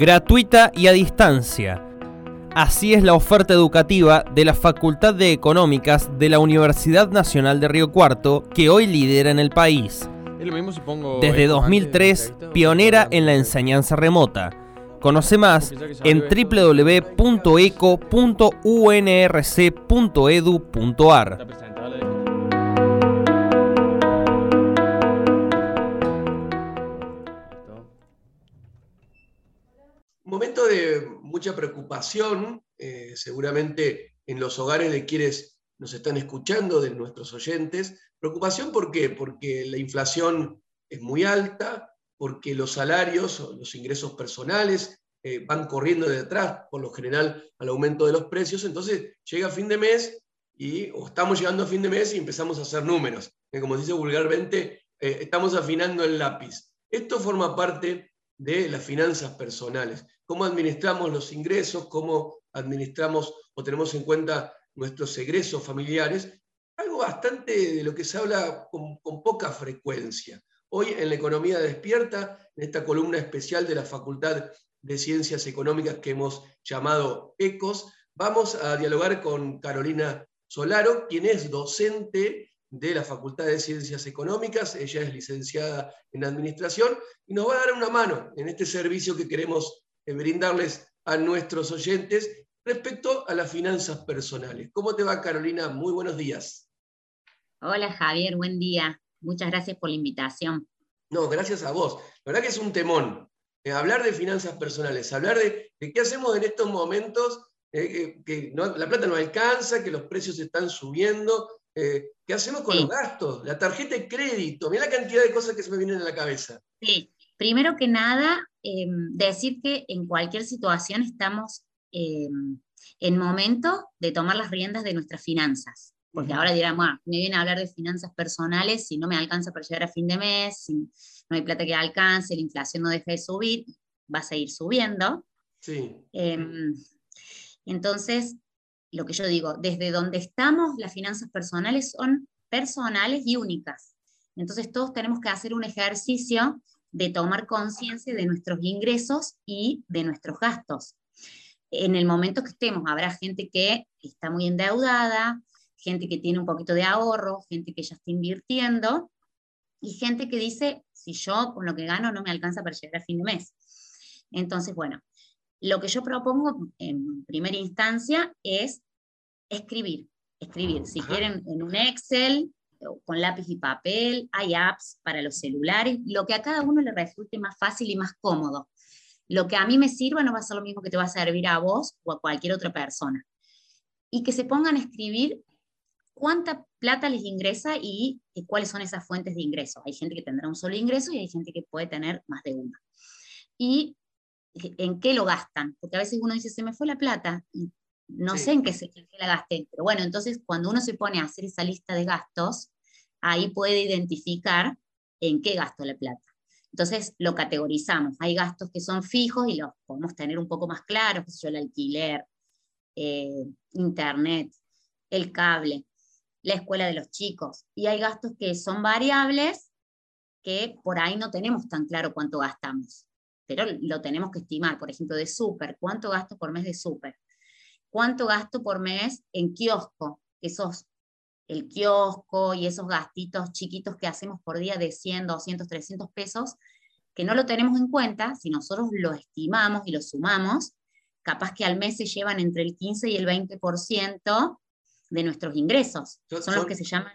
gratuita y a distancia. Así es la oferta educativa de la Facultad de Económicas de la Universidad Nacional de Río Cuarto, que hoy lidera en el país. Desde 2003, pionera en la enseñanza remota. Conoce más en www.eco.unrc.edu.ar. Momento de mucha preocupación, eh, seguramente en los hogares de quienes nos están escuchando, de nuestros oyentes. Preocupación, ¿por qué? Porque la inflación es muy alta, porque los salarios, los ingresos personales eh, van corriendo de atrás, por lo general, al aumento de los precios. Entonces llega fin de mes y, o estamos llegando a fin de mes y empezamos a hacer números. como dice vulgarmente, eh, estamos afinando el lápiz. Esto forma parte de las finanzas personales. Cómo administramos los ingresos, cómo administramos o tenemos en cuenta nuestros egresos familiares, algo bastante de lo que se habla con, poca frecuencia. Hoy en la Economía Despierta, en esta columna especial de la Facultad de Ciencias Económicas que hemos llamado ECOS, vamos a dialogar con Carolina Solaro, quien es docente de la Facultad de Ciencias Económicas, ella es licenciada en Administración y nos va a dar una mano en este servicio que queremos brindarles a nuestros oyentes respecto a las finanzas personales. ¿Cómo te va, Carolina? Muy buenos días. Hola, Javier, buen día. Muchas gracias por la invitación. No, gracias a vos. La verdad que es un temón. Eh, hablar de finanzas personales, hablar de, qué hacemos en estos momentos, eh, que la plata no alcanza, que los precios están subiendo, eh, qué hacemos con los gastos, la tarjeta de crédito, mira la cantidad de cosas que se me vienen a la cabeza. Sí, primero que nada, em, decir que en cualquier situación estamos em, en momento de tomar las riendas de nuestras finanzas. Porque ahora dirán, me viene a hablar de finanzas personales, si no me alcanza para llegar a fin de mes, si no hay plata que alcance, la inflación no deja de subir, va a seguir subiendo. Sí. Em, entonces, lo que yo digo, desde donde estamos, las finanzas personales son personales y únicas. Entonces, todos tenemos que hacer un ejercicio de tomar conciencia de nuestros ingresos y de nuestros gastos. En el momento que estemos, habrá gente que está muy endeudada, gente que tiene un poquito de ahorro, gente que ya está invirtiendo y gente que dice, si yo con lo que gano no me alcanza para llegar a fin de mes. Entonces, bueno, lo que yo propongo en primera instancia es escribir, escribir. Si quieren en un Excel, con lápiz y papel, hay apps para los celulares, lo que a cada uno le resulte más fácil y más cómodo. Lo que a mí me sirva no va a ser lo mismo que te va a servir a vos o a cualquier otra persona. Y que se pongan a escribir cuánta plata les ingresa y, cuáles son esas fuentes de ingreso. Hay gente que tendrá un solo ingreso y hay gente que puede tener más de uno. Y en qué lo gastan, porque a veces uno dice, se me fue la plata, no sé en qué, se, la gasté, pero bueno, entonces cuando uno se pone a hacer esa lista de gastos, ahí puede identificar en qué gasto la plata. Entonces lo categorizamos. Hay gastos que son fijos y los podemos tener un poco más claros, yo, el alquiler, eh, internet, el cable la escuela de los chicos. Y hay gastos que son variables que por ahí no tenemos tan claro cuánto gastamos, pero lo tenemos que estimar. Por ejemplo, de súper, ¿cuánto gasto por mes de súper? ¿Cuánto gasto por mes en kiosco? Esos, el kiosco y esos gastitos chiquitos que hacemos por día de 100, 200, 300 pesos, que no lo tenemos en cuenta, si nosotros lo estimamos y lo sumamos, capaz que al mes se llevan entre el 15 y el 20% de nuestros ingresos. Son, los que se llaman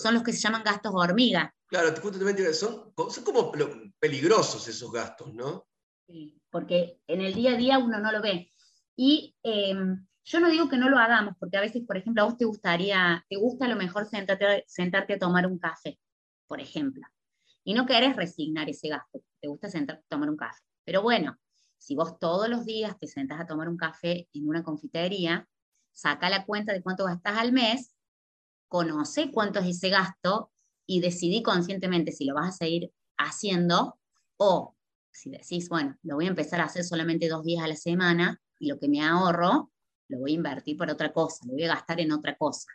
son los que se llaman gastos hormiga. Claro, justamente son, son como peligrosos esos gastos, ¿no? Sí, porque en el día a día uno no lo ve. Y em, yo no digo que no lo hagamos, porque a veces, por ejemplo, a vos te gustaría, te gusta a lo mejor sentarte, sentarte a tomar un café, por ejemplo, y no querés resignar ese gasto, te gusta sentarte a tomar un café. Pero bueno, si vos todos los días te sentás a tomar un café en una confitería, saca la cuenta de cuánto gastas al mes, conoce cuánto es ese gasto y decidí conscientemente si lo vas a seguir haciendo o si decís, bueno, lo voy a empezar a hacer solamente dos días a la semana y lo que me ahorro lo voy a invertir por otra cosa, lo voy a gastar en otra cosa.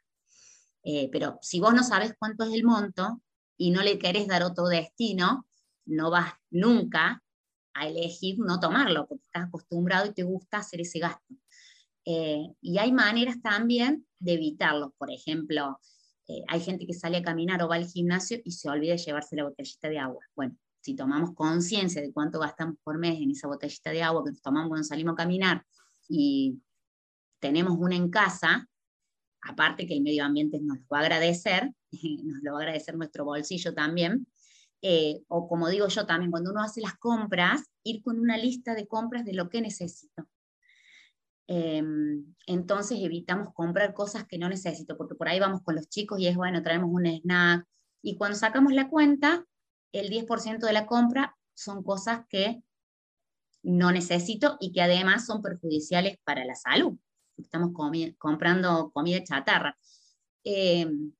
Eh, pero si vos no sabes cuánto es el monto y no le querés dar otro destino, no vas nunca a elegir no tomarlo, porque estás acostumbrado y te gusta hacer ese gasto. Eh, y hay maneras también de evitarlo. Por ejemplo, eh, hay gente que sale a caminar o va al gimnasio y se olvida de llevarse la botellita de agua. Bueno, si tomamos conciencia de cuánto gastamos por mes en esa botellita de agua que nos tomamos cuando salimos a caminar y tenemos una en casa, aparte que el medio ambiente nos lo va a agradecer, nos lo va a agradecer nuestro bolsillo también, eh, o como digo yo también, cuando uno hace las compras, ir con una lista de compras de lo que necesito. Em, entonces evitamos comprar cosas que no necesito, porque por ahí vamos con los chicos y es bueno, traemos un snack. Y cuando sacamos la cuenta, el 10% de la compra son cosas que no necesito y que además son perjudiciales para la salud. Estamos comprando comida chatarra. Em,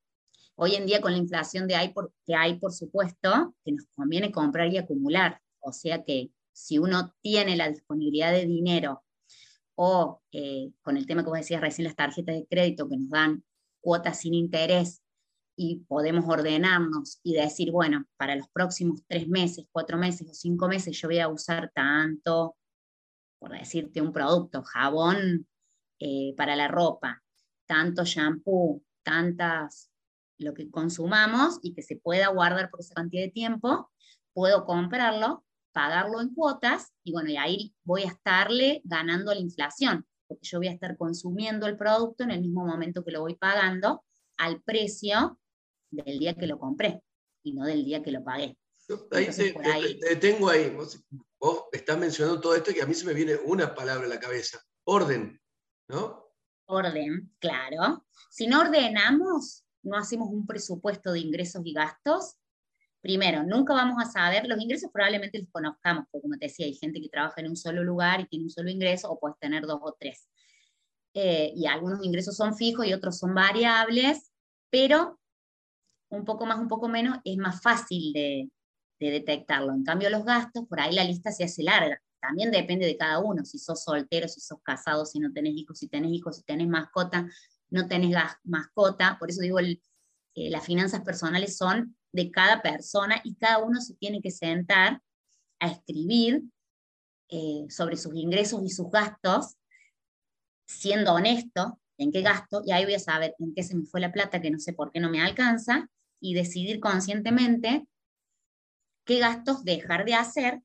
hoy en día con la inflación de hay por, que hay, por supuesto, que nos conviene comprar y acumular. O sea que si uno tiene la disponibilidad de dinero o eh, con el tema que vos decías recién, las tarjetas de crédito que nos dan cuotas sin interés y podemos ordenarnos y decir, bueno, para los próximos tres meses, cuatro meses o cinco meses yo voy a usar tanto, por decirte un producto, jabón eh, para la ropa, tanto shampoo, tantas, lo que consumamos y que se pueda guardar por esa cantidad de tiempo, puedo comprarlo pagarlo en cuotas y bueno, y ahí voy a estarle ganando la inflación, porque yo voy a estar consumiendo el producto en el mismo momento que lo voy pagando al precio del día que lo compré y no del día que lo pagué. ahí, te, ahí. Vos, vos, estás mencionando todo esto y a mí se me viene una palabra a la cabeza. Orden, ¿no? Orden, claro. Si no ordenamos, no hacemos un presupuesto de ingresos y gastos, primero, nunca vamos a saber, los ingresos probablemente los conozcamos, porque como te decía, hay gente que trabaja en un solo lugar y tiene un solo ingreso, o puedes tener dos o tres. Eh, y algunos ingresos son fijos y otros son variables, pero un poco más, un poco menos, es más fácil de, de detectarlo. En cambio, los gastos, por ahí la lista se hace larga. También depende de cada uno, si sos soltero, si sos casado, si no tenés hijos, si tenés hijos, si tenés mascota, no tenés mascota. Por eso digo, el, eh, las finanzas personales son de cada persona y cada uno se tiene que sentar a escribir eh, sobre sus ingresos y sus gastos, siendo honesto en qué gasto, y ahí voy a saber en qué se me fue la plata, que no sé por qué no me alcanza, y decidir conscientemente qué gastos dejar de hacer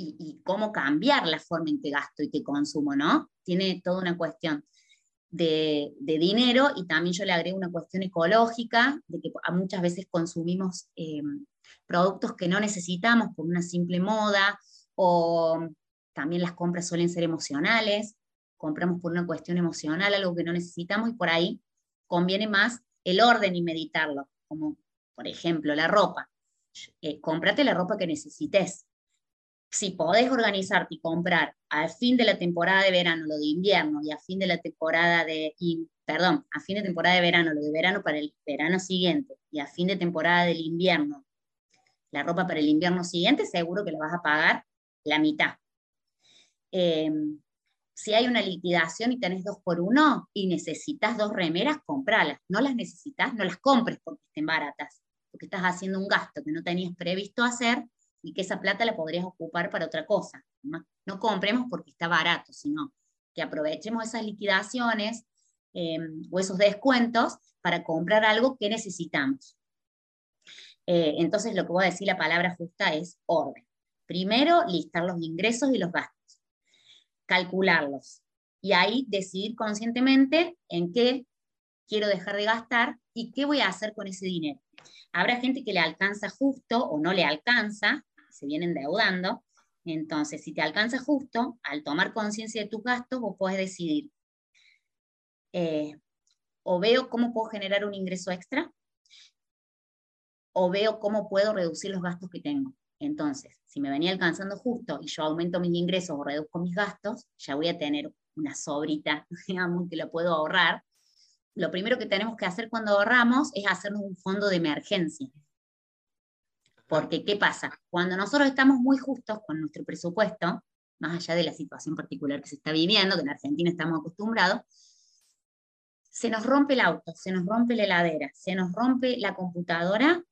y, cómo cambiar la forma en que gasto y que consumo, ¿no? Tiene toda una cuestión de, dinero y también yo le agrego una cuestión ecológica, de que muchas veces consumimos eh, productos que no necesitamos por una simple moda o también las compras suelen ser emocionales, compramos por una cuestión emocional algo que no necesitamos y por ahí conviene más el orden y meditarlo, como por ejemplo la ropa. Eh, cómprate la ropa que necesites, si podés organizarte y comprar al fin de la temporada de verano lo de invierno y a fin de la temporada de, perdón, a fin de temporada de verano lo de verano para el verano siguiente y a fin de temporada del invierno la ropa para el invierno siguiente, seguro que la vas a pagar la mitad. Em, si hay una liquidación y tenés dos por uno y necesitas dos remeras, compralas. No las necesitas, no las compres porque estén baratas, porque estás haciendo un gasto que no tenías previsto hacer y que esa plata la podrías ocupar para otra cosa. No, compremos porque está barato, sino que aprovechemos esas liquidaciones em, o esos descuentos para comprar algo que necesitamos. Eh, entonces, lo que voy a decir, la palabra justa es orden. Primero, listar los ingresos y los gastos, calcularlos y ahí decidir conscientemente en qué quiero dejar de gastar y qué voy a hacer con ese dinero. Habrá gente que le alcanza justo o no le alcanza, se vienen endeudando. Entonces, si te alcanza justo, al tomar conciencia de tus gastos, vos podés decidir, eh, o veo cómo puedo generar un ingreso extra, o veo cómo puedo reducir los gastos que tengo. Entonces, si me venía alcanzando justo y yo aumento mis ingresos o reduzco mis gastos, ya voy a tener una sobrita, digamos, que lo puedo ahorrar. Lo primero que tenemos que hacer cuando ahorramos es hacernos un fondo de emergencia. Porque, ¿qué pasa? Cuando nosotros estamos muy justos con nuestro presupuesto, más allá de la situación particular que se está viviendo, que en Argentina estamos acostumbrados, se nos rompe el auto, se nos rompe la heladera, se nos rompe la computadora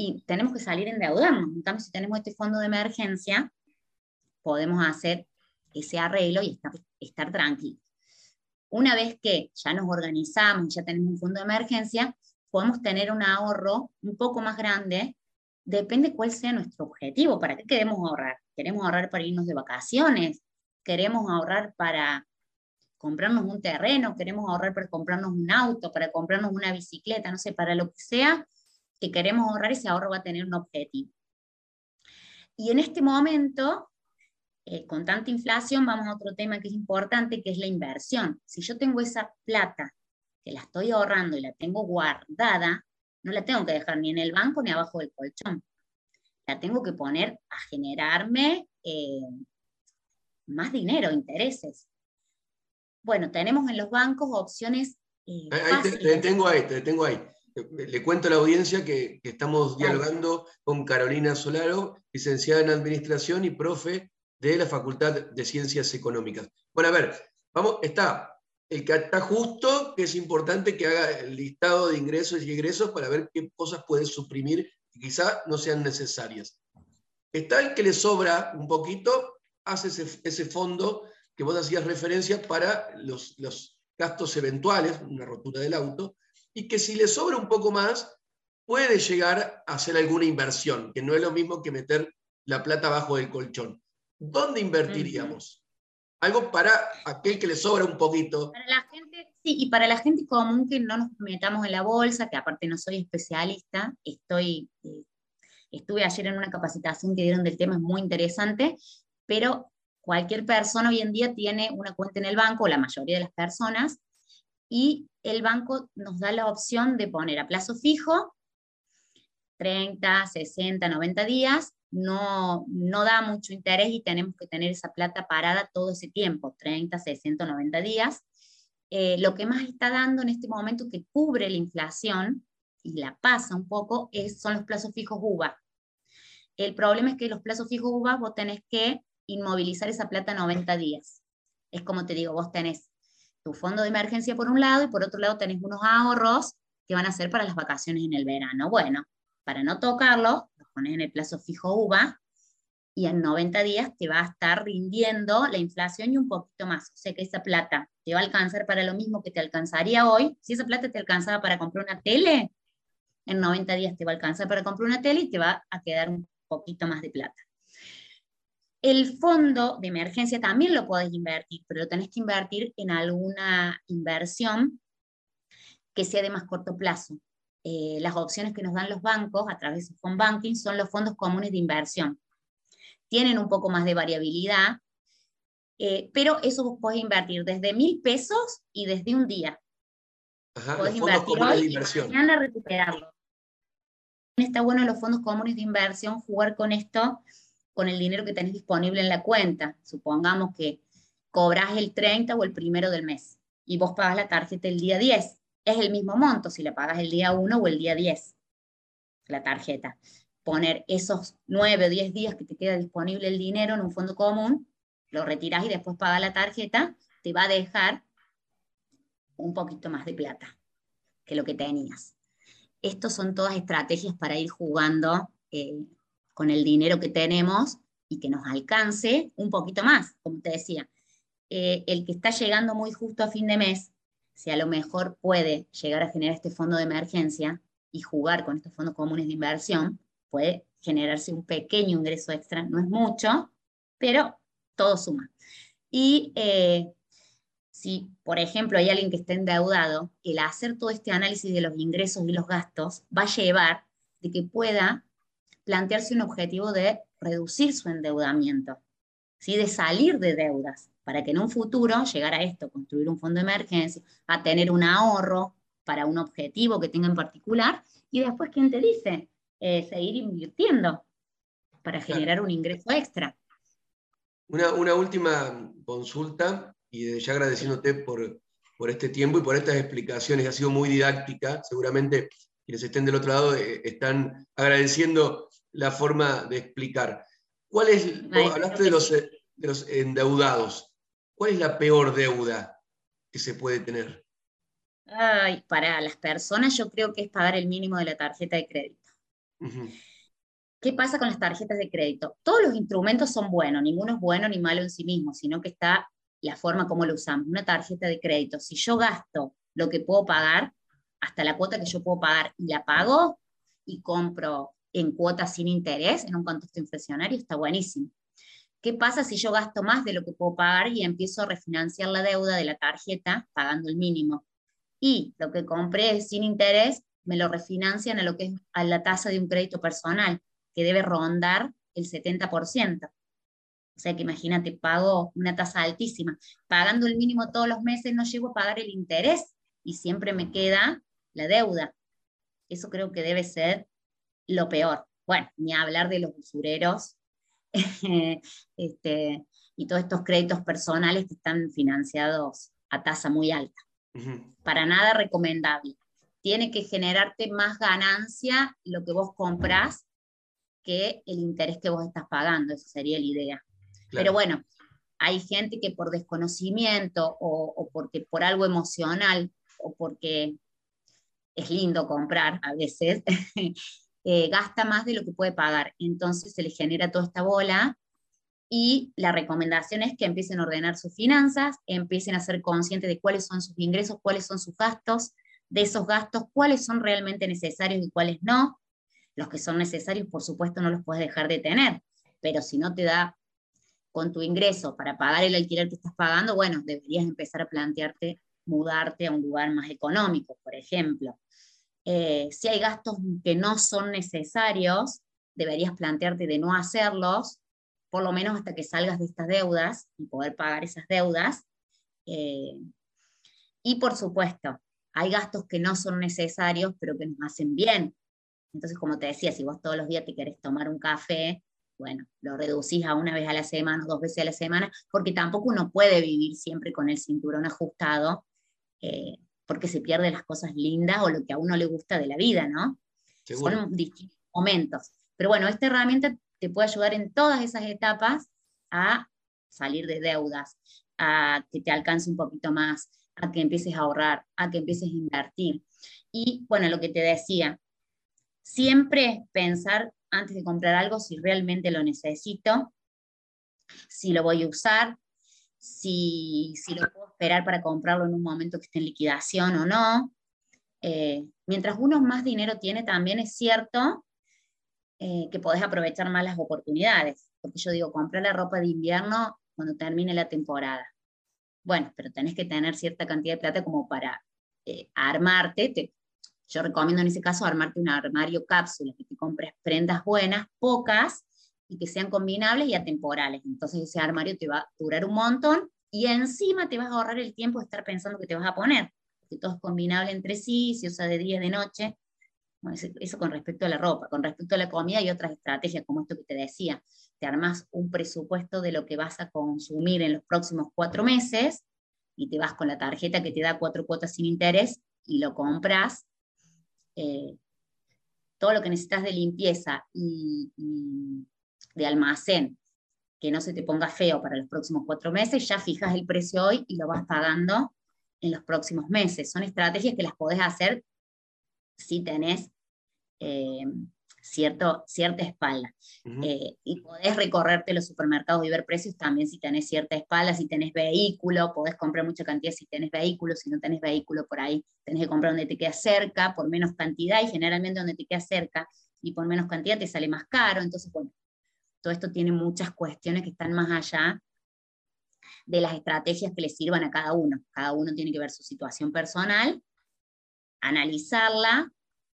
y tenemos que salir endeudarnos. En cambio, si tenemos este fondo de emergencia, podemos hacer ese arreglo y estar, estar tranquilos. Una vez que ya nos organizamos, ya tenemos un fondo de emergencia, podemos tener un ahorro un poco más grande, depende cuál sea nuestro objetivo, para qué queremos ahorrar. ¿Queremos ahorrar para irnos de vacaciones? ¿Queremos ahorrar para comprarnos un terreno? ¿Queremos ahorrar para comprarnos un auto, para comprarnos una bicicleta? No sé, para lo que sea que queremos ahorrar, ese ahorro va a tener un objetivo. Y en este momento, eh, con tanta inflación, vamos a otro tema que es importante, que es la inversión. Si yo tengo esa plata que la estoy ahorrando y la tengo guardada, no la tengo que dejar ni en el banco ni abajo del colchón. La tengo que poner a generarme eh, más dinero, intereses. Bueno, tenemos en los bancos opciones. Eh, ahí te, detengo ahí, te detengo ahí. Le cuento a la audiencia que, estamos dialogando con Carolina Solaro, licenciada en Administración y profe de la Facultad de Ciencias Económicas. Bueno, a ver, vamos, está el que está justo, que es importante que haga el listado de ingresos y egresos para ver qué cosas puede suprimir y quizá no sean necesarias. Está el que le sobra un poquito, hace ese, fondo que vos hacías referencia para los, los gastos eventuales, una rotura del auto, y que si le sobra un poco más, puede llegar a hacer alguna inversión, que no es lo mismo que meter la plata bajo del colchón. ¿Dónde invertiríamos? Algo para aquel que le sobra un poquito. Para la gente, sí, y para la gente común que no nos metamos en la bolsa, que aparte no soy especialista, estoy, eh, estuve ayer en una capacitación que dieron del tema, es muy interesante, pero cualquier persona hoy en día tiene una cuenta en el banco, la mayoría de las personas, y el banco nos da la opción de poner a plazo fijo 30, 60, 90 días no, no da mucho interés y tenemos que tener esa plata parada todo ese tiempo, 30, 60, 90 días. Eh, lo que más está dando en este momento que cubre la inflación y la pasa un poco es, son los plazos fijos UVA. El problema es que los plazos fijos UVA vos tenés que inmovilizar esa plata 90 días. Es como te digo, vos tenés tu fondo de emergencia por un lado y por otro lado tenés unos ahorros que van a ser para las vacaciones en el verano. Bueno, para no tocarlo, pones en el plazo fijo UVA y en 90 días te va a estar rindiendo la inflación y un poquito más. O sea que esa plata te va a alcanzar para lo mismo que te alcanzaría hoy. Si esa plata te alcanzaba para comprar una tele, en 90 días te va a alcanzar para comprar una tele y te va a quedar un poquito más de plata. El fondo de emergencia también lo podés invertir, pero lo tenés que invertir en alguna inversión que sea de más corto plazo. Eh, las opciones que nos dan los bancos a través de phone banking son los fondos comunes de inversión. Tienen un poco más de variabilidad, eh, pero eso vos podés invertir desde mil pesos y desde un día. Ajá, podés invertir hoy de inversión. y mañana recuperarlo. Está bueno en los fondos comunes de inversión jugar con esto, con el dinero que tenés disponible en la cuenta. Supongamos que cobras el 30 o el primero del mes y vos pagas la tarjeta el día 10 es el mismo monto si le pagas el día 1 o el día 10, la tarjeta. Poner esos 9 o 10 días que te queda disponible el dinero en un fondo común, lo retiras y después pagas la tarjeta, te va a dejar un poquito más de plata que lo que tenías. Estos son todas estrategias para ir jugando eh, con el dinero que tenemos y que nos alcance un poquito más, como te decía. Eh, el que está llegando muy justo a fin de mes si a lo mejor puede llegar a generar este fondo de emergencia y jugar con estos fondos comunes de inversión, puede generarse un pequeño ingreso extra, no es mucho, pero todo suma. Y eh, si, por ejemplo, hay alguien que está endeudado, el hacer todo este análisis de los ingresos y los gastos va a llevar de que pueda plantearse un objetivo de reducir su endeudamiento, ¿sí? de salir de deudas para que en un futuro llegar a esto, construir un fondo de emergencia, a tener un ahorro para un objetivo que tenga en particular, y después, ¿quién te dice? Eh, seguir invirtiendo para generar un ingreso extra. Una, una, última consulta, y ya agradeciéndote por, por este tiempo y por estas explicaciones, ha sido muy didáctica, seguramente quienes estén del otro lado eh, están agradeciendo la forma de explicar. ¿Cuál es, hablaste de los, de los endeudados, ¿Cuál es la peor deuda que se puede tener? Ay, para las personas yo creo que es pagar el mínimo de la tarjeta de crédito. ¿Qué pasa con las tarjetas de crédito? Todos los instrumentos son buenos, ninguno es bueno ni malo en sí mismo, sino que está la forma como lo usamos. Una tarjeta de crédito, si yo gasto lo que puedo pagar, hasta la cuota que yo puedo pagar y la pago y compro en cuotas sin interés en un contexto inflacionario, está buenísimo. ¿Qué pasa si yo gasto más de lo que puedo pagar y empiezo a refinanciar la deuda de la tarjeta pagando el mínimo? Y lo que compré sin interés me lo refinancian a lo que es a la tasa de un crédito personal, que debe rondar el 70%. O sea que imagínate, pago una tasa altísima. Pagando el mínimo todos los meses no llego a pagar el interés y siempre me queda la deuda. Eso creo que debe ser lo peor. Bueno, ni hablar de los usureros este, y todos estos créditos personales que están financiados a tasa muy alta. Para nada recomendable. Tiene que generarte más ganancia lo que vos comprás que el interés que vos estás pagando. Esa sería la idea. Pero bueno, hay gente que por desconocimiento o, porque por algo emocional o porque es lindo comprar a veces, eh, gasta más de lo que puede pagar. Entonces se le genera toda esta bola y la recomendación es que empiecen a ordenar sus finanzas, empiecen a ser conscientes de cuáles son sus ingresos, cuáles son sus gastos, de esos gastos, cuáles son realmente necesarios y cuáles no. Los que son necesarios, por supuesto, no los puedes dejar de tener, pero si no te da con tu ingreso para pagar el alquiler que estás pagando, bueno, deberías empezar a plantearte mudarte a un lugar más económico, por ejemplo. Eh, si hay gastos que no son necesarios, deberías plantearte de no hacerlos, por lo menos hasta que salgas de estas deudas y poder pagar esas deudas. Eh, y por supuesto, hay gastos que no son necesarios, pero que nos hacen bien. Entonces, como te decía, si vos todos los días te querés tomar un café, bueno, lo reducís a una vez a la semana, dos veces a la semana, porque tampoco uno puede vivir siempre con el cinturón ajustado, eh, porque se pierden las cosas lindas o lo que a uno le gusta de la vida, ¿no? Son distintos momentos. Pero bueno, esta herramienta te puede ayudar en todas esas etapas a salir de deudas, a que te alcance un poquito más, a que empieces a ahorrar, a que empieces a invertir. Y bueno, lo que te decía, siempre pensar antes de comprar algo si realmente lo necesito, si lo voy a usar, si, si lo puedo esperar para comprarlo en un momento que esté en liquidación o no. Eh, mientras uno más dinero tiene, también es cierto eh, que podés aprovechar más las oportunidades. Porque yo digo, comprar la ropa de invierno cuando termine la temporada. Bueno, pero tenés que tener cierta cantidad de plata como para eh, armarte. Te, yo recomiendo en ese caso armarte un armario cápsula, que te compres prendas buenas, pocas, y que sean combinables y atemporales. Entonces ese armario te va a durar un montón y encima te vas a ahorrar el tiempo de estar pensando que te vas a poner, porque todo es combinable entre sí, se usa de día, de noche. eso con respecto a la ropa, con respecto a la comida y otras estrategias como esto que te decía. Te armas un presupuesto de lo que vas a consumir en los próximos cuatro meses y te vas con la tarjeta que te da cuatro cuotas sin interés y lo compras eh, todo lo que necesitas de limpieza y, de almacén, que no se te ponga feo para los próximos cuatro meses, ya fijas el precio hoy y lo vas pagando en los próximos meses. Son estrategias que las podés hacer si tenés eh, cierto, cierta espalda. Eh, y podés recorrerte los supermercados y ver precios también si tenés cierta espalda, si tenés vehículo, podés comprar mucha cantidad si tenés vehículo, si no tenés vehículo por ahí, tenés que comprar donde te queda cerca, por menos cantidad, y generalmente donde te queda cerca y por menos cantidad te sale más caro. Entonces, bueno, todo esto tiene muchas cuestiones que están más allá de las estrategias que le sirvan a cada uno. Cada uno tiene que ver su situación personal, analizarla,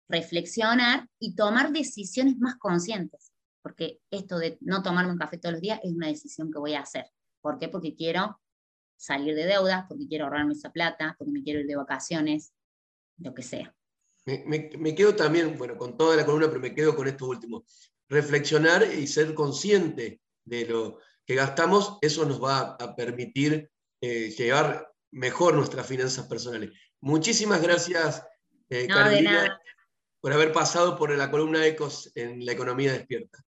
reflexionar y tomar decisiones más conscientes, porque esto de no tomarme un café todos los días es una decisión que voy a hacer. ¿Por qué? Porque quiero salir de deudas, porque quiero ahorrarme esa plata, porque me quiero ir de vacaciones, lo que sea. Me, quedo también, bueno, con toda la columna, pero me quedo con esto último. Reflexionar y ser consciente de lo que gastamos, eso nos va a permitir eh, llevar mejor nuestras finanzas personales. Muchísimas gracias, eh, no, nada por haber pasado por la columna Ecos en la economía despierta.